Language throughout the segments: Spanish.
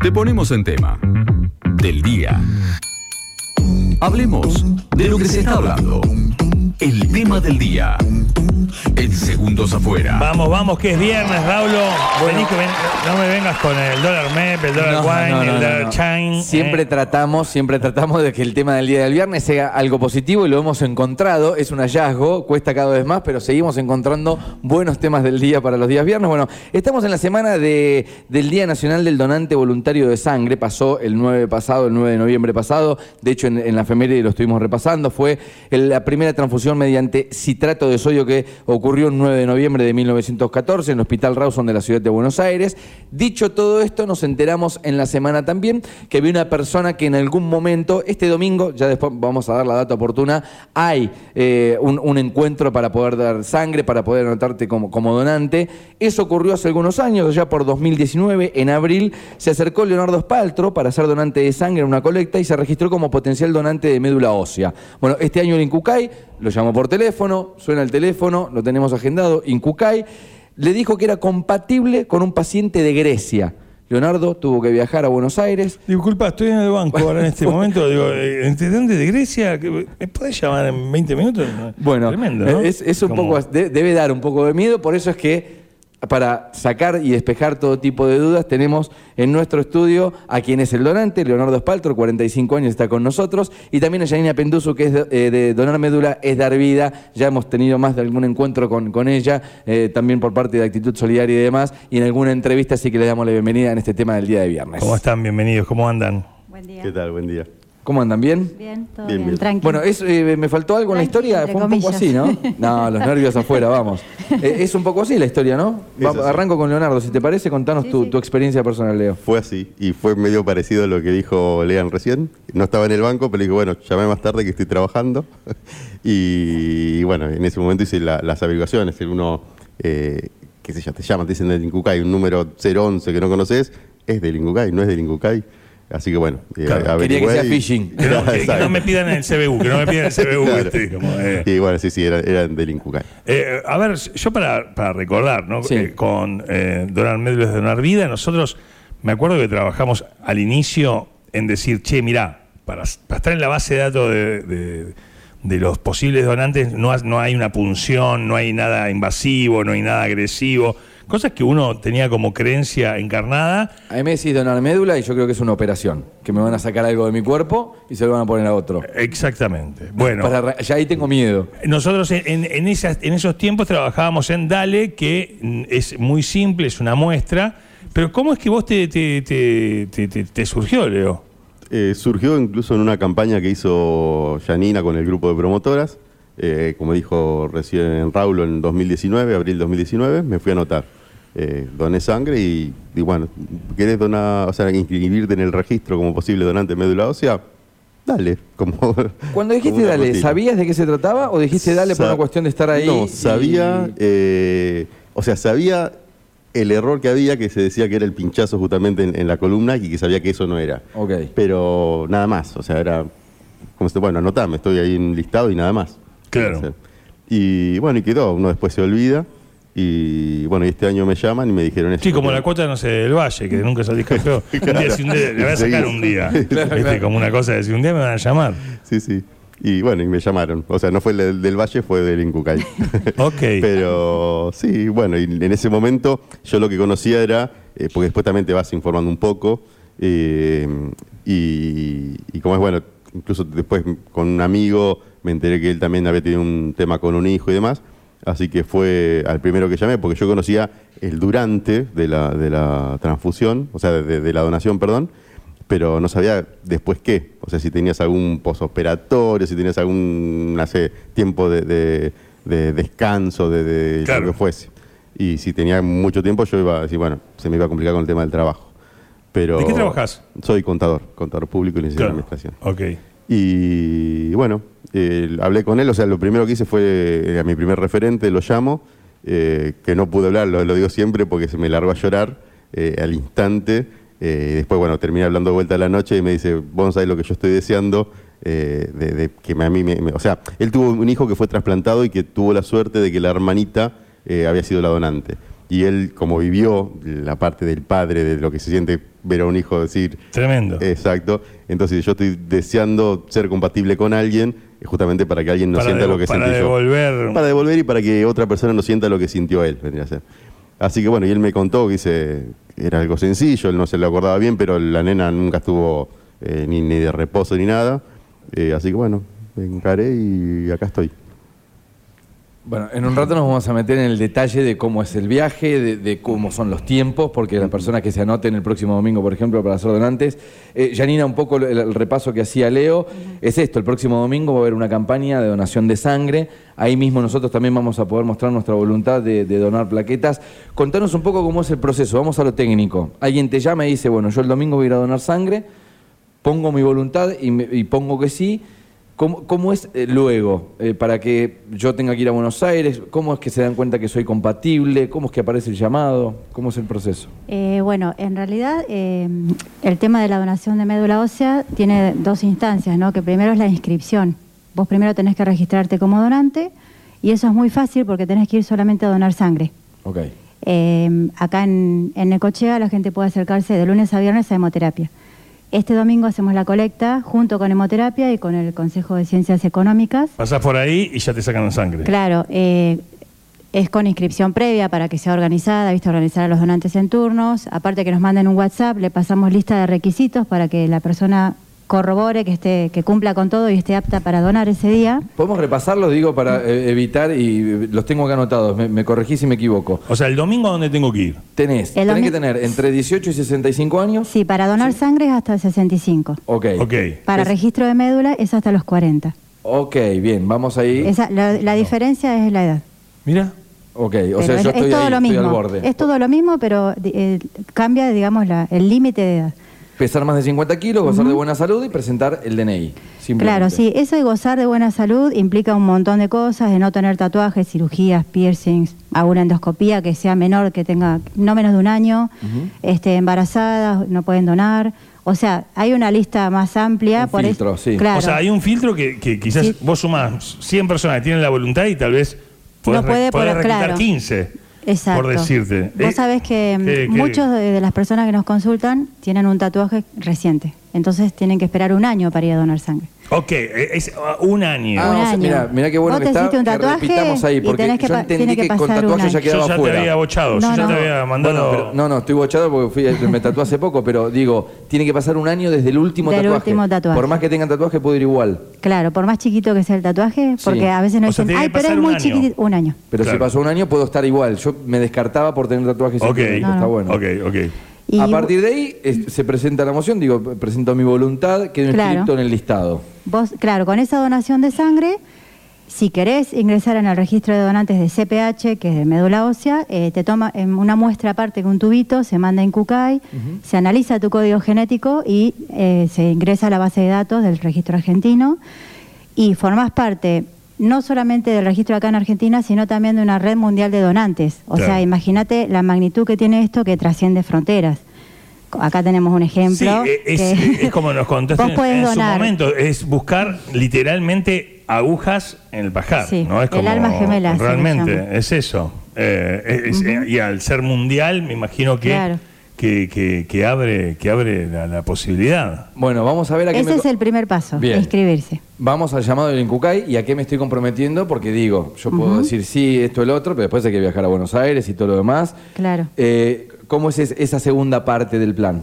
Te ponemos en tema. Del día. Hablemos de lo que se está hablando. El tema del día. En segundos afuera. Vamos, vamos, que es viernes, Raulo. Vení que ven- no me vengas con el dólar MEP, el dólar No, wine, no, no, el dólar no. chain. Siempre eh. tratamos, siempre tratamos de que el tema del día del viernes sea algo positivo y lo hemos encontrado. Es un hallazgo, cuesta cada vez más, pero seguimos encontrando buenos temas del día para los días viernes. Bueno, estamos en la semana de- del Día Nacional del Donante Voluntario de Sangre. Pasó el 9 pasado, el 9 de noviembre pasado. De hecho, en, en la efeméride lo estuvimos repasando. Fue el- la primera transfusión mediante citrato de sodio que ocurrió el 9 de noviembre de 1914 en el Hospital Rawson de la ciudad de Buenos Aires. Dicho todo esto, nos enteramos en la semana también que había una persona que en algún momento, este domingo, ya después vamos a dar la data oportuna, hay eh, un, encuentro para poder dar sangre, para poder anotarte como, donante. Eso ocurrió hace algunos años, ya por 2019, en abril, se acercó Leonardo Spaltro para ser donante de sangre en una colecta y se registró como potencial donante de médula ósea. Bueno, este año el Incucay lo llamó por teléfono, suena el teléfono, lo tenemos agendado, Incucay, le dijo que era compatible con un paciente de Grecia. Leonardo tuvo que viajar a Buenos Aires. Disculpa, estoy en el banco ahora en este momento. Digo, eh, ¿de dónde? ¿De Grecia? ¿Que- ¿Me podés llamar en 20 minutos? Bueno, Tremendo, ¿no? es, es un Como- poco, de- debe dar un poco de miedo, por eso es que para sacar y despejar todo tipo de dudas tenemos en nuestro estudio a quien es el donante, Leonardo Espaltro, 45 años está con nosotros, y también a Janina Penduso, que es de, eh, de Donar Médula, es dar vida, ya hemos tenido más de algún encuentro con, con ella, eh, también por parte de Actitud Solidaria y demás, y en alguna entrevista así que le damos la bienvenida en este tema del día de viernes. ¿Cómo están? Bienvenidos. ¿Cómo andan? Buen día. ¿Qué tal? Buen día. ¿Cómo andan? ¿Bien? Bien, todo Bien, bien, bien. tranquilo. Bueno, es, eh, ¿me faltó algo en la historia? Fue un poco así, comillas. ¿no? No, los nervios afuera, vamos. Eh, es un poco así la historia, ¿no? Va- arranco con Leonardo, si te parece, contanos Sí, tu, sí. tu experiencia personal, Leo. Fue así y fue medio parecido a lo que dijo Lean recién. No estaba en el banco, pero dije, bueno, llamé más tarde que estoy trabajando. y bueno, en ese momento hice la- las averiguaciones. El uno, eh, qué sé yo, te llaman, te dicen del Incucay, un número 011 que no conoces, es del Incucay, no es del Incucay. Así que bueno, eh, Claro, quería que sea y- phishing. Que no, que- que Exacto. no me pidan el CBU, que no me pidan el CBU. Claro. ¿viste? Como, eh. Y bueno, sí, sí, eran, eran del Incucay. Eh, a ver, yo para, para recordar, ¿no? Sí. Eh, con eh, Donar Médulas de Donar Vida, nosotros, me acuerdo que trabajamos al inicio en decir, che, mirá, para, para estar en la base de datos de, de- de los posibles donantes no, ha- no hay una punción, no hay nada invasivo, no hay nada agresivo, cosas que uno tenía como creencia encarnada. A mí me decís donar médula y yo creo que es una operación, que me van a sacar algo de mi cuerpo y se lo van a poner a otro. Exactamente. Bueno. Para ya ahí tengo miedo. Nosotros en, en- en esas- en esos tiempos trabajábamos en Dale, que mm, es muy simple, es una muestra. Pero ¿cómo es que vos te, te- te- te- te- te surgió, Leo? Eh, surgió incluso en una campaña que hizo Janina con el grupo de promotoras. Eh, como dijo recién Raulo en 2019, abril 2019, me fui a anotar. Eh, doné sangre y, y bueno, ¿querés donar, o sea, inscribirte en el registro como posible donante de médula ósea? Dale. Como, Cuando dijiste dale, rutina. ¿sabías de qué se trataba o dijiste dale por una cuestión de estar ahí? No, y- sabía, eh, o sea, sabía el error que había, que se decía que era el pinchazo justamente en, en la columna y que sabía que eso no era. Ok. Pero nada más, o sea, era como si, bueno, anotame, estoy ahí en listado y nada más. Claro. O sea, y bueno, y quedó, uno después se olvida. Y bueno, y este año me llaman y me dijeron eso. Sí, como la cuota, no sé, del Valle, que nunca salís campeón. Un día, si un día, le voy a sacar un día. Como una cosa de si un día me van a llamar. Sí, sí. Y bueno, y me llamaron. O sea, no fue el del, del Valle, fue del Incucay. Ok. Pero sí, bueno, y en ese momento yo lo que conocía era, eh, porque después también te vas informando un poco, eh, y, y como es bueno, incluso después con un amigo me enteré que él también había tenido un tema con un hijo y demás, así que fue al primero que llamé, porque yo conocía el durante de la, de la transfusión, o sea, de, de la donación, perdón, pero no sabía después qué. O sea, si tenías algún posoperatorio, si tenías algún, no sé, tiempo de, de- de descanso, de, de Claro. lo que fuese. Y si tenía mucho tiempo, yo iba a decir, bueno, se me iba a complicar con el tema del trabajo. Pero ¿De qué trabajás? Soy contador, contador público y licenciado en Claro. administración. Ok. Y bueno, eh, hablé con él, o sea, lo primero que hice fue, eh, a mi primer referente, lo llamo, eh, que no pude hablar, lo, digo siempre porque se me largó a llorar eh, al instante. eh, después, bueno, terminé hablando de vuelta a la noche y me dice, vos sabés lo que yo estoy deseando, eh, de, de que a mí me, me- O sea, él tuvo un hijo que fue trasplantado y que tuvo la suerte de que la hermanita había sido la donante. y él, como vivió la parte del padre, de lo que se siente ver a un hijo decir, Tremendo. exacto, entonces yo estoy deseando ser compatible con alguien, eh, justamente para que alguien no Para sienta lo que para sentí yo. devolver- Para devolver y para que otra persona no sienta lo que sintió él, vendría a ser. Así que bueno, y él me contó que dice, era algo sencillo, él no se lo acordaba bien, pero la nena nunca estuvo eh, ni, ni de reposo ni nada. Eh, así que bueno, me encaré y acá estoy. Bueno, en un rato nos vamos a meter en el detalle de cómo es el viaje, de, de cómo son los tiempos, porque las personas que se anoten el próximo domingo, por ejemplo, para ser donantes. Eh, Janina, un poco el, el repaso que hacía Leo es esto: el próximo domingo va a haber una campaña de donación de sangre. Ahí mismo nosotros también vamos a poder mostrar nuestra voluntad de, de donar plaquetas. Contanos un poco cómo es el proceso. Vamos a lo técnico. Alguien te llama y dice: Bueno, yo el domingo voy a ir a donar sangre, pongo mi voluntad y, me- y pongo que sí. ¿Cómo, cómo es eh, luego? Eh, para que yo tenga que ir a Buenos Aires, ¿cómo es que se dan cuenta que soy compatible? ¿Cómo es que aparece el llamado? ¿Cómo es el proceso? Eh, bueno, en realidad eh, el tema de la donación de médula ósea tiene dos instancias, ¿no? Que primero es la inscripción. Vos primero tenés que registrarte como donante y eso es muy fácil porque tenés que ir solamente a donar sangre. Ok. Acá en, en Necochea la gente puede acercarse de lunes a viernes a hemoterapia. Este domingo hacemos la colecta junto con hemoterapia y con el Consejo de Ciencias Económicas. Pasás por ahí y ya te sacan la sangre. Claro, eh, es con inscripción previa para que sea organizada, viste, organizar a los donantes en turnos. Aparte que nos manden un WhatsApp, le pasamos lista de requisitos para que la persona corrobore que esté, que cumpla con todo y esté apta para donar ese día. ¿Podemos repasarlos, digo, para eh, evitar, y eh, los tengo acá anotados, me, me corregís si me equivoco. O sea, el domingo, ¿a dónde tengo que ir? Tenés, El tenés que tener entre 18 y 65 años. Sí, para donar sangre es hasta el 65. Ok. Ok. Para Es- registro de médula es hasta los 40. Ok, bien, vamos ahí. Esa- la, la diferencia es la edad. Mira. Ok, o Pero sea, es, yo es estoy todo ahí, lo estoy mismo. al borde. Es todo lo mismo, pero eh, cambia, digamos, la- el límite de edad. Pesar más de 50 kilos, gozar de buena salud y presentar el DNI. Claro, sí, eso de gozar de buena salud implica un montón de cosas, de no tener tatuajes, cirugías, piercings, alguna endoscopía que sea menor, que tenga no menos de un año, este, embarazadas, no pueden donar. O sea, hay una lista más amplia. Un por eso- filtro, sí. Claro. O sea, hay un filtro que, que quizás Sí. vos sumás 100 personas que tienen la voluntad y tal vez podés, No puede re- podés por- reclutar claro. 15. Exacto. Por decirte. Vos Eh, sabés que mm, ¿qué- qué? muchos de las personas que nos consultan tienen un tatuaje reciente. Entonces tienen que esperar un año para ir a donar sangre. Ok, eh, es uh, un año. Ah, Un o sea, año. mirá, mirá qué bueno Vos que te está. un que tatuaje repitamos ahí, y porque tenés que yo entendí que que, con pasar un tatuaje ya año. quedaba yo ya fuera. te había bochado, No, yo ya no. te había mandado. Bueno, pero- no, no, estoy bochado porque fui, me tatué hace poco, pero digo, tiene que pasar un año desde el último Del tatuaje. último tatuaje. Por más que tengan tatuaje, puedo ir igual. Claro, por más chiquito que sea el tatuaje, Sí. porque a veces nos O sea, dicen, ay, que pero es muy año". chiquitito. Un año. Pero Claro. si pasó un año, puedo estar igual. Yo me descartaba por tener tatuajes. Ok, No, Está no. bueno. ok, ok. Y a partir de ahí es- se presenta la moción, digo, presento mi voluntad, quedo Claro. inscrito en el listado. Vos, claro, con esa donación de sangre, si querés ingresar en el registro de donantes de CPH, que es de médula ósea, eh, te toma en una muestra aparte con un tubito, se manda en Cucay, se analiza tu código genético y eh, se ingresa a la base de datos del registro argentino y formás parte no solamente del registro acá en Argentina, sino también de una red mundial de donantes. O Claro. sea, imagínate la magnitud que tiene esto que trasciende fronteras. Acá tenemos un ejemplo. Sí, eh, es, que- es como nos contaste en, su momento, es buscar literalmente agujas en el pajar. Sí, ¿no? Es el alma gemela, Realmente, es eso. Eh, es- eh, y al ser mundial, me imagino que, Claro. Que, que- que abre, que abre la, la posibilidad. Bueno, vamos a ver a qué Ese me... es el primer paso, Bien. inscribirse. Vamos al llamado del Incucay y a qué me estoy comprometiendo, porque digo, yo puedo decir sí, esto, el otro, pero después hay que viajar a Buenos Aires y todo lo demás. Claro. Eh, ¿Cómo es es- esa segunda parte del plan?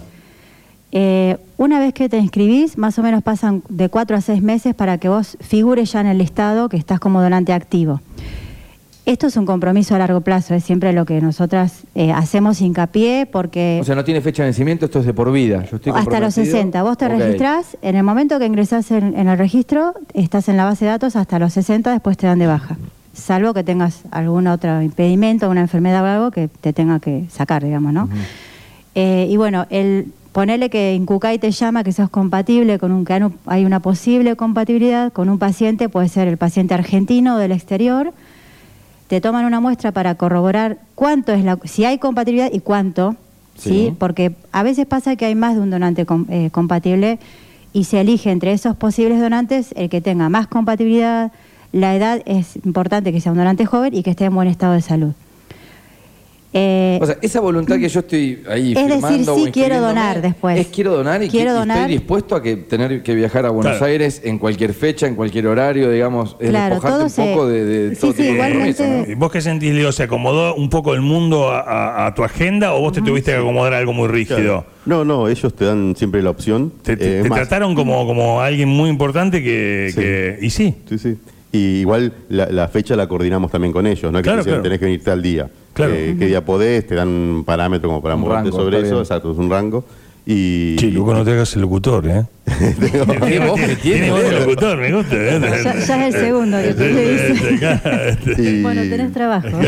Eh, una vez que te inscribís, más o menos pasan de cuatro a seis meses para que vos figures ya en el listado que estás como donante activo. Esto es un compromiso a largo plazo, es siempre lo que nosotras eh, hacemos hincapié porque O sea, no tiene fecha de vencimiento, esto es de por vida. Yo estoy hasta los comprometido. 60. Vos te Ok. registrás, en el momento que ingresás en, en el registro, estás en la base de datos hasta los 60, después te dan de baja. Salvo que tengas algún otro impedimento, una enfermedad o algo que te tenga que sacar, digamos, ¿no? Eh, y bueno, el ponerle que Incucay te llama que sos compatible con un que hay- hay una posible compatibilidad con un paciente, puede ser el paciente argentino o del exterior. Te toman una muestra para corroborar cuánto es la si hay compatibilidad y cuánto, Sí. ¿sí? Porque a veces pasa que hay más de un donante com- eh, compatible y se elige entre esos posibles donantes el que tenga más compatibilidad. La edad es importante que sea un donante joven y que esté en buen estado de salud. Eh, O sea, esa voluntad que yo estoy ahí Es decir, firmando o sí, quiero donar después. Es quiero donar y, Quiero que- y donar. estoy dispuesto a que tener que viajar a Buenos Claro. Aires en cualquier fecha, en cualquier horario, digamos, es Claro, despojarte un se- poco de, de sí, todo sí, tipo de igualmente- compromiso, ¿Y vos qué sentís, Leo? ¿Se acomodó un poco el mundo a, a- a tu agenda o vos te tuviste que acomodar a algo muy rígido? Claro. No, no, ellos te dan siempre la opción. Te, te- Eh, te trataron como, como alguien muy importante que, Sí. que- Y sí. Sí, sí. Y igual la, la fecha la coordinamos también con ellos, no es que Claro, claro. tenés que venir tal día. Claro. Eh, ¿Qué día podés? Te dan un parámetro como para Un moverte rango, sobre eso, bien. exacto, es un rango. Y, Che, Luco, no te hagas el locutor, ¿eh? ¿Qué voz que tiene, Tiene voz de locutor, me gusta. ¿eh? Ya- ya es el segundo que te dice. y- Bueno, tenés trabajo.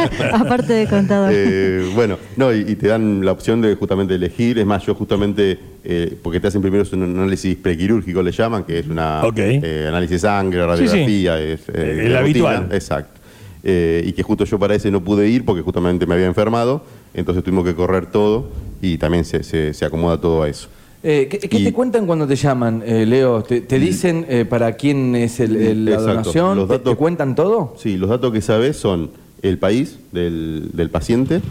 Aparte de contador. Eh, bueno, no, y, y te dan la opción de justamente elegir. Es más, yo justamente, eh, porque te hacen primero un análisis prequirúrgico, le llaman, que es una eh, análisis de sangre, Sí, sí. radiografía. Es, Eh, el rutina. habitual. Exacto. Eh, y que justo yo para ese no pude ir porque justamente me había enfermado, entonces tuvimos que correr todo y también se, se- se acomoda todo a eso. Eh, ¿Qué, qué Y- te cuentan cuando te llaman, eh, Leo? ¿Te, te dicen eh, para quién es el- el- la Exacto. donación? Los ¿Te- datos- ¿Te, cuentan todo? Sí, los datos que sabes son el país del, del paciente,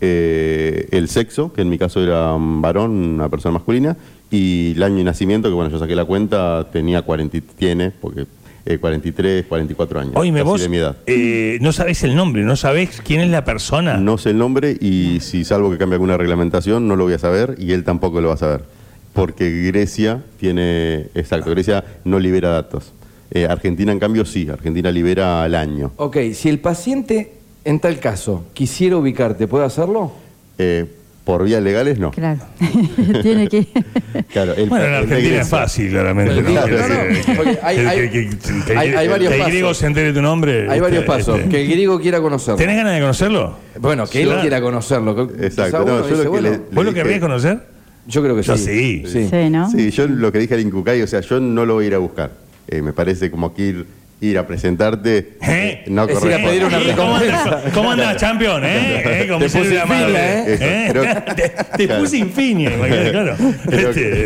eh, el sexo, que en mi caso era un varón, una persona masculina, y el año de nacimiento, que bueno, yo saqué la cuenta, tenía 40, y- tiene, porque eh, 43, 44 años. Oíme, vos de mi edad. eh, no sabés el nombre, no sabés quién es la persona. No sé el nombre y si salvo que cambie alguna reglamentación, no lo voy a saber y él tampoco lo va a saber. Porque Grecia tiene, exacto, Grecia no libera datos. Eh, Argentina, en cambio, sí, Argentina libera al año. Ok, si el paciente, en tal caso, quisiera ubicarte, ¿puede hacerlo? Eh, por vías legales, no. Claro. Tiene que. Claro, el, Bueno, en Argentina es fácil, claramente. Pero ¿no? claro, no, no, porque hay- Que- hay- que- que- que- hay- hay varios que el pasos. griego se entere tu nombre. Hay varios este, pasos. este. Que el griego quiera conocerlo. ¿Tenés ganas de conocerlo? Bueno, que él Claro. quiera conocerlo. Exacto, quizá no, uno yo dice, lo que bueno, le- ¿Vos lo querrías conocer? Yo creo que Yo sí. sí. Sí, ¿no? Sí, yo lo que dije al Incucay, o sea, yo no lo voy a ir a buscar. Eh, me parece como que ir, ir a presentarte ¿Eh? no Es ir a pedir una ¿Y ¿Cómo andas, ¿Cómo andas, champion? ¿Eh? ¿Eh? Como Te puse. ¿eh? ¿Eh? Te, te Claro. puse infinia, claro. Que-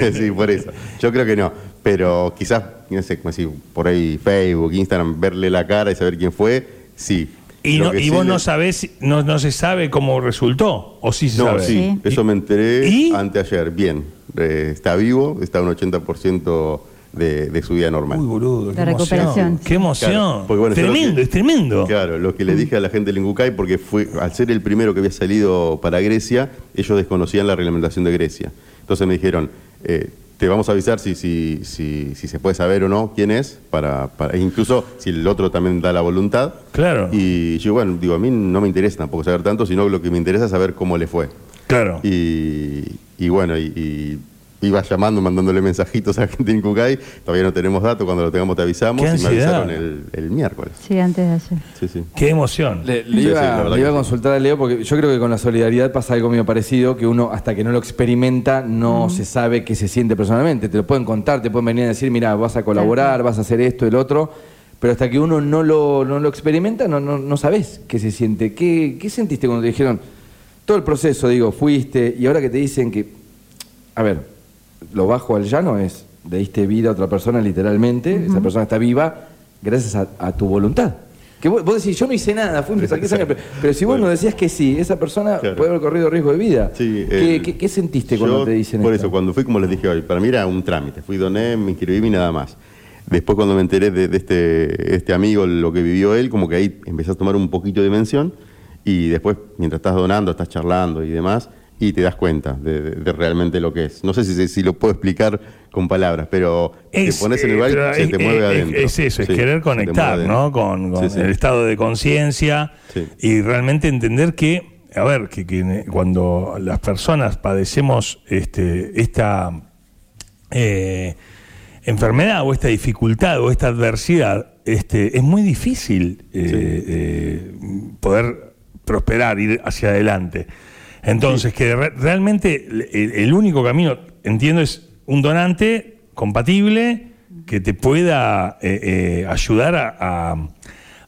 Este, sí, por eso. Yo creo que no. Pero quizás, no sé, como decir, por ahí Facebook, Instagram, verle la cara y saber quién fue, sí. Y, no, y sí vos le- no sabés, no, no se sabe cómo resultó, o sí se No, sabe. sí, Sí. eso me enteré ¿Y? anteayer. Bien, Eh, está vivo, está un 80% de, de su vida normal. Uy, boludo, qué recuperación. emoción. Qué emoción. Claro, porque bueno, yo lo tremendo, que- es tremendo. Claro, lo que le dije a la gente del Incucay, porque fue, al ser el primero que había salido para Grecia, ellos desconocían la reglamentación de Grecia. Entonces me dijeron, eh, te vamos a avisar si, si, si, si se puede saber o no quién es, para, para- e incluso si el otro también da la voluntad. Claro. Y yo, bueno, digo, a mí no me interesa tampoco saber tanto, sino lo que me interesa es saber cómo le fue. Claro. Y, y bueno, y, y iba llamando, mandándole mensajitos a de Incucay. Todavía no tenemos datos, cuando lo tengamos te avisamos. Qué y me avisaron el, el miércoles. Sí, antes de ayer. Sí, sí. Qué emoción. Le, le Sí, sí, iba, le iba a consultar a Leo porque yo creo que con la solidaridad pasa algo medio parecido, que uno hasta que no lo experimenta no se sabe qué se siente personalmente. Te lo pueden contar, te pueden venir a decir, mira, vas a colaborar, vas a hacer esto, el otro, pero hasta que uno no lo, no lo experimenta no, no, no sabes qué se siente. ¿Qué, ¿Qué sentiste cuando te dijeron todo el proceso, digo, fuiste y ahora que te dicen que, a ver, lo bajo al llano es, le diste vida a otra persona literalmente, esa persona está viva gracias a, a tu voluntad. Que vos, vos decís, yo no hice nada, saqué sangre, pero, pero si vos no decías que sí, esa persona Claro. puede haber corrido riesgo de vida. Sí, ¿Qué, el- qué- qué sentiste cuando yo, te dicen Por esto? eso, cuando fui, como les dije hoy, para mí era un trámite. Fui, doné, me inscribí y nada más. Después, cuando me enteré de, de este, este amigo, lo que vivió él, como que ahí empecé a tomar un poquito de dimensión. Y después, mientras estás donando, estás charlando y demás, y te das cuenta de, de- de realmente lo que es. No sé si, si lo puedo explicar con palabras, pero te pones en el eh, lugar y se es- te mueve es- adentro. Es eso, es Sí, querer conectar. ¿no? Con, con Sí, sí. el estado de conciencia y realmente entender que, a ver, que, que cuando las personas padecemos este, esta eh, enfermedad o esta dificultad o esta adversidad, este, es muy difícil eh, eh, poder prosperar, ir hacia adelante. Entonces, que re- realmente el, el único camino, entiendo, es un donante compatible que te pueda eh, eh, ayudar a, a-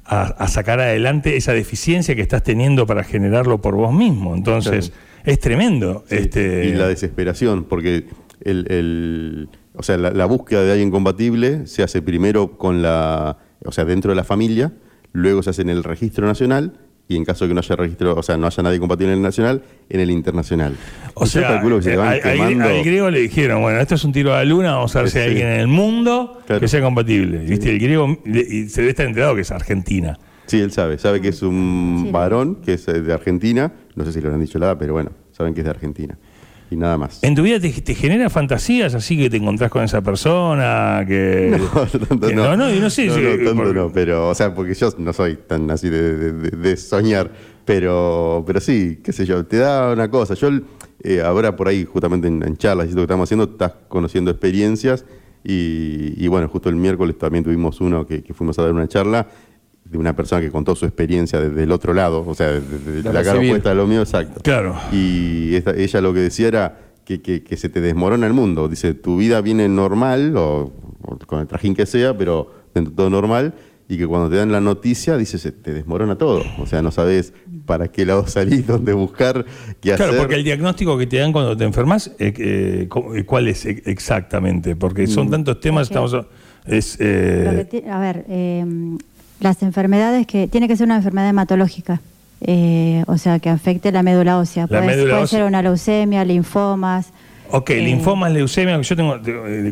a- a sacar adelante esa deficiencia que estás teniendo para generarlo por vos mismo. Entonces, es tremendo. Sí, este, Y la desesperación, porque el, el- o sea, la, la búsqueda de alguien compatible se hace primero con la, o sea, dentro de la familia, luego se hace en el registro nacional y en caso de que no haya registro, o sea, no haya nadie compatible en el nacional, en el internacional. O yo sea, calculo que se eh, te van al, quemando- al griego le dijeron, bueno, esto es un tiro a la luna, vamos a ver si hay alguien en el mundo Claro. que sea compatible. ¿Viste? El griego le- y se debe estar enterado que es Argentina. Sí, él sabe, sabe que es un Sí. varón, que es eh, de Argentina, no sé si lo han dicho la edad, pero bueno, saben que es de Argentina. Y nada más. ¿En tu vida te, te genera fantasías así que te encontrás con esa persona? Que, No, tanto que- no. no, no, y no sé. No, si- no, tanto por- no, pero, o sea, porque yo no soy tan así de, de- de- de soñar, pero, pero sí, qué sé yo, te da una cosa. Yo, eh, ahora por ahí, justamente en, en charlas y esto que estamos haciendo, estás conociendo experiencias y, y bueno, justo el miércoles también tuvimos uno que, que fuimos a dar una charla de una persona que contó su experiencia desde el otro lado, o sea, desde De la cara opuesta a lo mío, exacto. Claro. Y esta- ella lo que decía era que, que- que se te desmorona el mundo. Dice, tu vida viene normal, o, o con el trajín que sea, pero dentro de todo normal, y que cuando te dan la noticia, dice, se te desmorona todo. O sea, no sabes para qué lado salir, dónde buscar, qué Claro, hacer. porque el diagnóstico que te dan cuando te enfermas, eh, eh, ¿cómo- eh, ¿cuál es ex- exactamente? Porque son tantos temas, estamos... Es, Lo que ti- a ver, eh, las enfermedades que. Tiene que ser una enfermedad hematológica. eh, o sea, que afecte la médula ósea. La puede médula puede ósea. ser una leucemia, linfomas. ok, eh, linfomas, leucemia, yo tengo,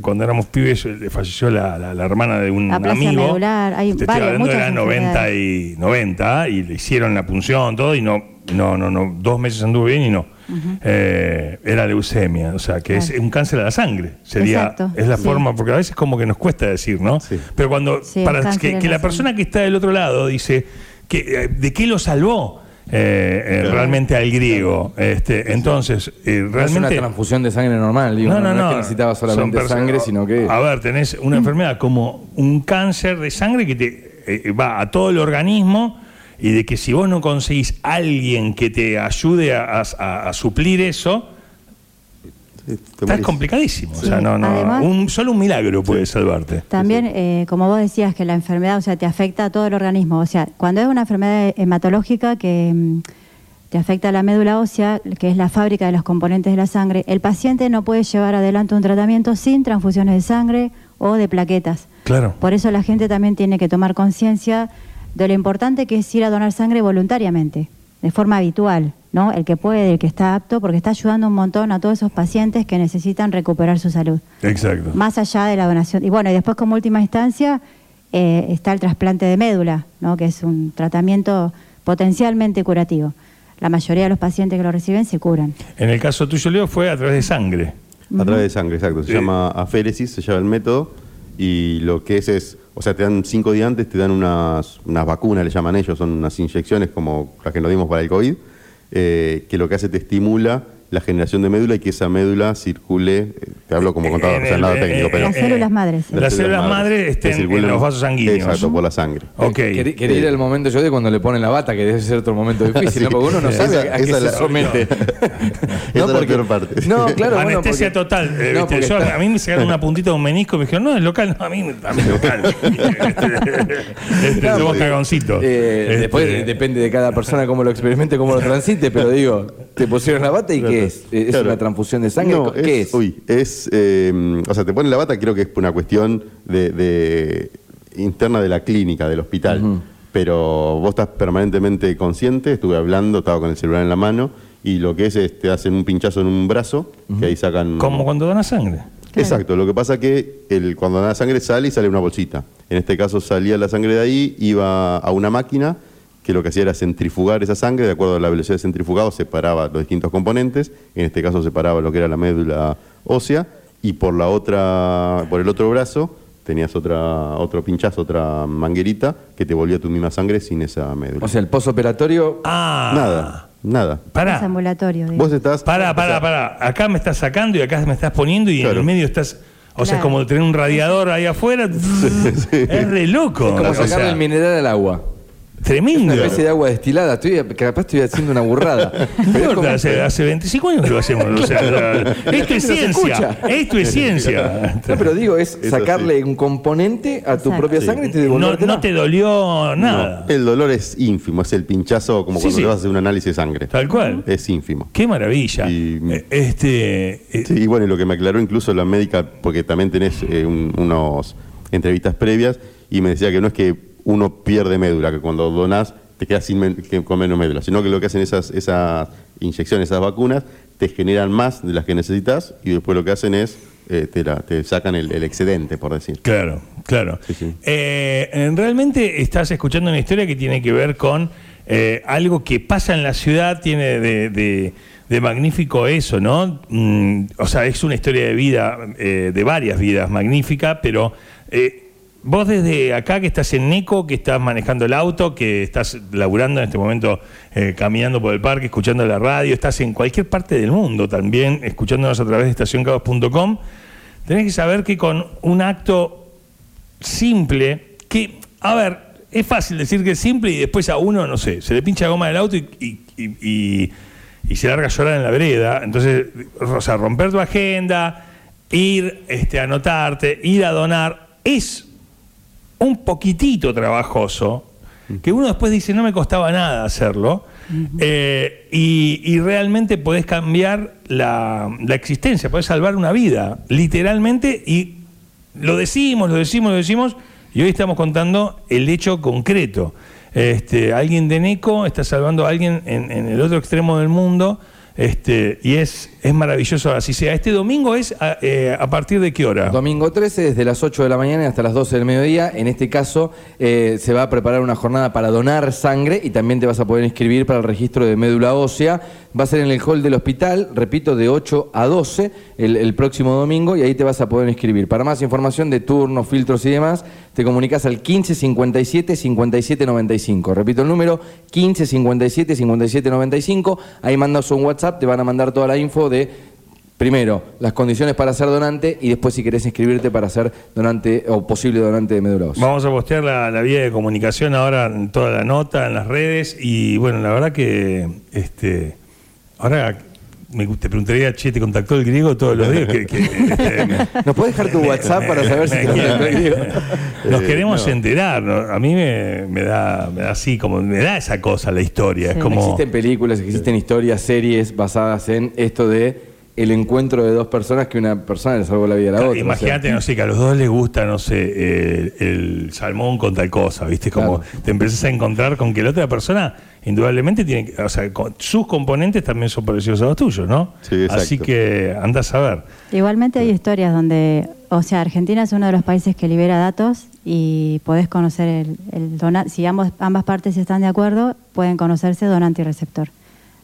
cuando éramos pibes, eh, falleció la, la- la hermana de un amigo. medular, hay Te estoy hablando de la 90 y 90 y le hicieron la punción, todo, y no, no, no, no, dos meses anduvo bien y no. Eh, era leucemia, o sea, que es un cáncer a la sangre. Sería, Exacto, es la sí. forma, porque a veces como que nos cuesta decir, ¿no? Sí. Pero cuando, Sí, para que, la persona que está del otro lado dice, que, eh, ¿de qué lo salvó? eh, eh, Claro. realmente al griego. Este, entonces, eh, No es una realmente. transfusión de sangre normal, digo. No, no, no. es que necesitaba solamente sangre, sino que. A ver, tenés una enfermedad como un cáncer de sangre que te eh, va a todo el organismo y de que si vos no conseguís alguien que te ayude a, a- a suplir eso, estás complicadísimo. O sea, no, no, Además- un, solo un milagro puede salvarte. También, eh, como vos decías, que la enfermedad, o sea, te afecta a todo el organismo. O sea, cuando es una enfermedad hematológica que mm, te afecta a la médula ósea, que es la fábrica de los componentes de la sangre, el paciente no puede llevar adelante un tratamiento sin transfusiones de sangre o de plaquetas. Claro. Por eso la gente también tiene que tomar conciencia de lo importante que es ir a donar sangre voluntariamente, de forma habitual, ¿no? El que puede, el que está apto, porque está ayudando un montón a todos esos pacientes que necesitan recuperar su salud Exacto. más allá de la donación. Y bueno, y después como última instancia eh, está el trasplante de médula, ¿no? que es un tratamiento potencialmente curativo. La mayoría de los pacientes que lo reciben se curan. En el caso tuyo, Leo, fue a través de sangre. A través de sangre, exacto. Se llama aféresis, se llama el método. Y lo que es es, o sea, te dan cinco días antes, te dan unas, unas vacunas, le llaman ellos, son unas inyecciones como las que nos dimos para el COVID, eh, que lo que hace te estimula la generación de médula y que esa médula circule, eh, te hablo como contador, En o sea, el- nada eh, técnico, eh, pero... Las células madres. sí. Las células madre que estén en los vasos sanguíneos. Exacto, por la sangre. Ok. Quería, ir al momento yo de cuando le ponen la bata, que debe ser otro momento difícil, ¿no? Porque uno no sabe Esa- a qué esa se es la- somete. Esa es la peor parte. No, claro, bueno, Anestesia porque- total. eh, No, viste, porque yo- está- A mí me sacaron una puntita de un menisco y me dijeron, no, es local. No, a mí, a mí es local. este, No, somos porque, cagoncitos. eh, Este, Después depende de cada persona cómo lo experimente, cómo lo transite, pero digo, te pusieron la bata y ¿qué es? ¿Es Claro. una transfusión de sangre? No, ¿Qué es? Uy, es. eh, o sea, te ponen la bata, creo que es una cuestión de, de- interna de la clínica, del hospital. Pero vos estás permanentemente consciente, estuve hablando, estaba con el celular en la mano, y lo que es es te hacen un pinchazo en un brazo, que ahí sacan. Como cuando donas sangre. Exacto, lo que pasa que el, cuando da sangre sale y sale una bolsita. En este caso salía la sangre de ahí, iba a una máquina que lo que hacía era centrifugar esa sangre, de acuerdo a la velocidad de centrifugado, separaba los distintos componentes, en este caso separaba lo que era la médula ósea, y por la otra, por el otro brazo tenías otra, otro pinchazo, otra manguerita, que te volvía tu misma sangre sin esa médula. O sea, el posoperatorio. Ah. nada, nada. Es Pará. ambulatorio. digamos. Vos estás... Pará, o pará, sea, pará. Acá me estás sacando y acá me estás poniendo y en el medio estás. O sea, es como tener un radiador ahí afuera. Es re loco. Es como o sacarle sea, el mineral al agua. Tremendo. Una especie de agua destilada. Estoy, capaz estoy haciendo una burrada. Pero es como- hace, hace 25 años que lo hacemos. o sea, esto es ciencia. Esto es ciencia. No, pero digo, es Es sacarle un componente a tu Exacto. propia Sí. sangre y te No, no te dolió nada. no, el dolor es ínfimo, es el pinchazo como Sí, cuando sí. te vas a hacer un análisis de sangre. Tal cual. Es ínfimo. Qué maravilla. Y- Eh, Este. eh, Sí, y bueno, y lo que me aclaró incluso la médica, porque también tenés eh, un- unos entrevistas previas, y me decía que no es que uno pierde médula, que cuando donás te quedas sin que- con menos médula, sino que lo que hacen esas, esas inyecciones, esas vacunas, te generan más de las que necesitas y después lo que hacen es eh, te, la- te sacan el, el excedente, por decir. Claro, claro. Sí, sí. Eh, realmente estás escuchando una historia que tiene que ver con eh, algo que pasa en la ciudad, tiene de, de- de magnífico eso, ¿no? Mm, o sea, es una historia de vida, de varias vidas magnífica, pero vos desde acá que estás en Neco, que estás manejando el auto, que estás laburando en este momento, eh, caminando por el parque, escuchando la radio, estás en cualquier parte del mundo también, escuchándonos a través de estacioncados.com, tenés que saber que con un acto simple, que, a ver, es fácil decir que es simple y después a uno, no sé, se le pincha la goma del auto y- y se larga a llorar en la vereda. Entonces, o sea, romper tu agenda, ir este, a anotarte, ir a donar, es un poquitito trabajoso, que uno después dice, no me costaba nada hacerlo, eh, y, y realmente podés cambiar la, la existencia, podés salvar una vida, literalmente, y lo decimos, lo decimos, lo decimos, y hoy estamos contando el hecho concreto. Este, alguien de Neco está salvando a alguien en, en el otro extremo del mundo, este, y es, es maravilloso así sea. Este domingo es a, eh, a partir de qué hora? Domingo 13, desde las 8 de la mañana hasta las 12 del mediodía. En este caso, eh, se va a preparar una jornada para donar sangre y también te vas a poder inscribir para el registro de médula ósea. Va a ser en el hall del hospital, repito, de 8 a 12 el, próximo domingo y ahí te vas a poder inscribir. Para más información de turnos, filtros y demás, te comunicas al 15 57 57 95. Repito el número, 15 57 57 95. Ahí mandas un WhatsApp, te van a mandar toda la info de Primero, las condiciones para ser donante y después si querés inscribirte para ser donante o posible donante de médula ósea. Vamos a postear la, la vía de comunicación ahora en toda la nota, en las redes. Y bueno, la verdad que este ahora me, te preguntaría, che, ¿te contactó el griego todos los días? Que- que, este, ¿Nos puedes dejar tu WhatsApp para saber si te contactó el Diego? Nos Eh, queremos no. enterar. ¿no? A mí me, me da, me da así, como me da esa cosa la historia. Sí. Es como. Existen películas, existen historias, series basadas en esto de el encuentro de dos personas que una persona le salvó la vida a la otra. o sea. Imagínate, no sé, que a los dos les gusta, no sé, eh, el salmón con tal cosa, ¿viste? Como Claro. te empezás a encontrar con que la otra persona, indudablemente, tiene que, o sea, con- sus componentes también son parecidos a los tuyos, ¿no? Sí, exacto. Así que andás a ver. Igualmente hay historias donde, o sea, Argentina es uno de los países que libera datos y podés conocer el, el donante, si ambos, ambas partes están de acuerdo, pueden conocerse donante y receptor.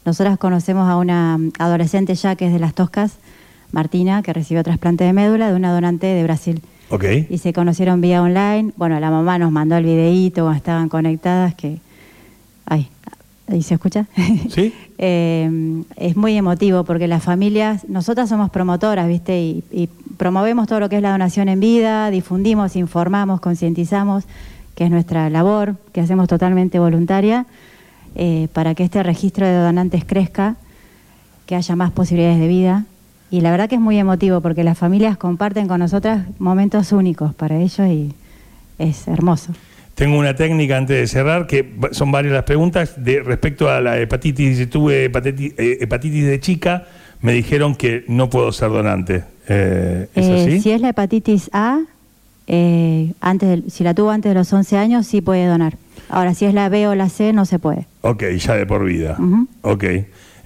Nosotras conocemos a una adolescente ya que es de las Toscas, Martina, que recibió trasplante de médula de una donante de Brasil. ¿Ok? Y se conocieron vía online. Bueno, la mamá nos mandó el videíto cuando estaban conectadas que... Ay, ¿ahí se escucha? ¿Sí? Eh, es muy emotivo porque las familias, nosotras somos promotoras, ¿viste? Y, y promovemos todo lo que es la donación en vida, difundimos, informamos, concientizamos, que es nuestra labor, que hacemos totalmente voluntaria, eh, para que este registro de donantes crezca, que haya más posibilidades de vida. Y la verdad que es muy emotivo porque las familias comparten con nosotras momentos únicos para ellos y es hermoso. Tengo una técnica antes de cerrar, que son varias las preguntas. De, respecto a la hepatitis, si tuve hepatitis, eh, hepatitis de chica, me dijeron que no puedo ser donante. Eh, ¿Es Eh, así? Si es la hepatitis A, eh, antes del- si la tuvo antes de los 11 años, sí puede donar. Ahora, si es la B o la C, no se puede. Ok, ya de por vida. Ujú. Ok.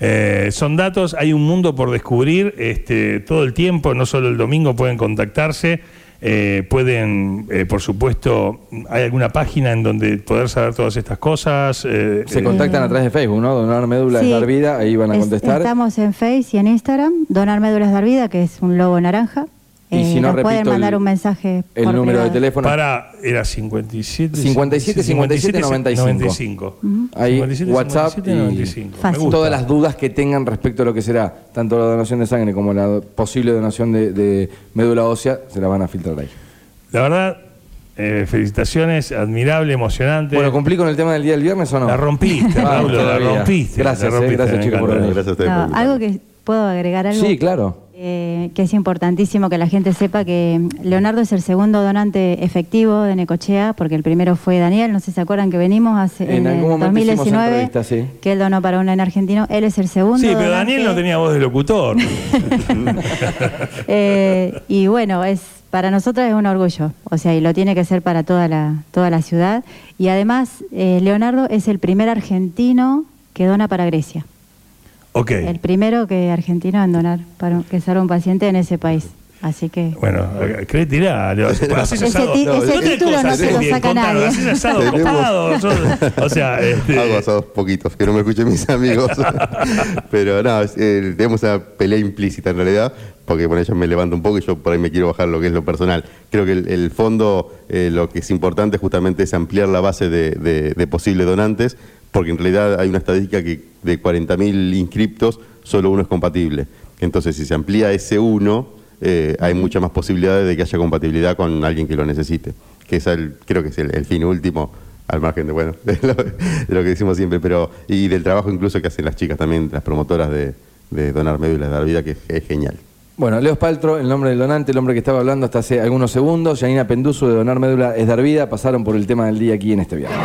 Eh, son datos, hay un mundo por descubrir este, todo el tiempo, no solo el domingo pueden contactarse, eh, pueden, eh, por supuesto, hay alguna página en donde poder saber todas estas cosas. eh, Se eh, contactan a través de Facebook, ¿no? Donar médula Sí. es dar vida, ahí van a Es- contestar. estamos en Face y en Instagram, Donar Médulas Dar Vida, que es un logo naranja. Y si no, nos pueden mandar el- un mensaje. El por número de teléfono. para, era 57, 57, 57, 95. Ahí, 57, WhatsApp 57, y 95. Me Fácil. gusta. Todas las dudas que tengan respecto a lo que será tanto la donación de sangre como la posible donación de, de médula ósea se la van a filtrar ahí. La verdad, eh, felicitaciones, admirable, emocionante. Bueno, ¿cumplí con el tema del día del viernes o no? La rompiste, Raúl, la todavía. rompiste. Gracias, la eh, rompiste, gracias chicos por venir. Gracias a ustedes No, algo que puedo agregar algo. Sí, claro. Que es importantísimo que la gente sepa que Leonardo es el segundo donante efectivo de Necochea, porque el primero fue Daniel, no sé si se acuerdan que venimos hace, En en, algún el momento hicimos 2019, entrevista, sí. que él donó para un en argentino, él es el segundo. Sí, pero donante. Daniel no tenía voz de locutor. Eh, y bueno, es para nosotros es un orgullo, o sea, y lo tiene que ser para toda la, toda la ciudad. Y además, eh, Leonardo es el primer argentino que dona para Grecia. El primero que argentino en donar para que salga un paciente en ese país. Así que. Bueno, ¿qué tirá? Haces Ese asado. No, título no se eh, lo saca nadie. haces asado Tenemos- copado, o sea, este, Hago asados poquitos, que no me escuchen mis amigos. Pero no, eh, tenemos una pelea implícita en realidad, porque por ellos me levanto un poco y yo por ahí me quiero bajar lo que es lo personal. Creo que el, el fondo, eh, lo que es importante justamente es ampliar la base de, de- de posibles donantes, porque en realidad hay una estadística que de 40.000 inscriptos, solo uno es compatible. Entonces, si se amplía ese uno, eh, hay muchas más posibilidades de que haya compatibilidad con alguien que lo necesite. Que es el, creo que es el, fin último, al margen de, bueno, de lo, que decimos siempre, pero y del trabajo incluso que hacen las chicas también, las promotoras de, donar médulas de dar vida, que es, genial. Bueno, Leo Spaltro, el nombre del donante, el hombre que estaba hablando hasta hace algunos segundos. Janina Penduso de Donar Médula es Dar Vida, pasaron por el tema del día aquí en este viernes.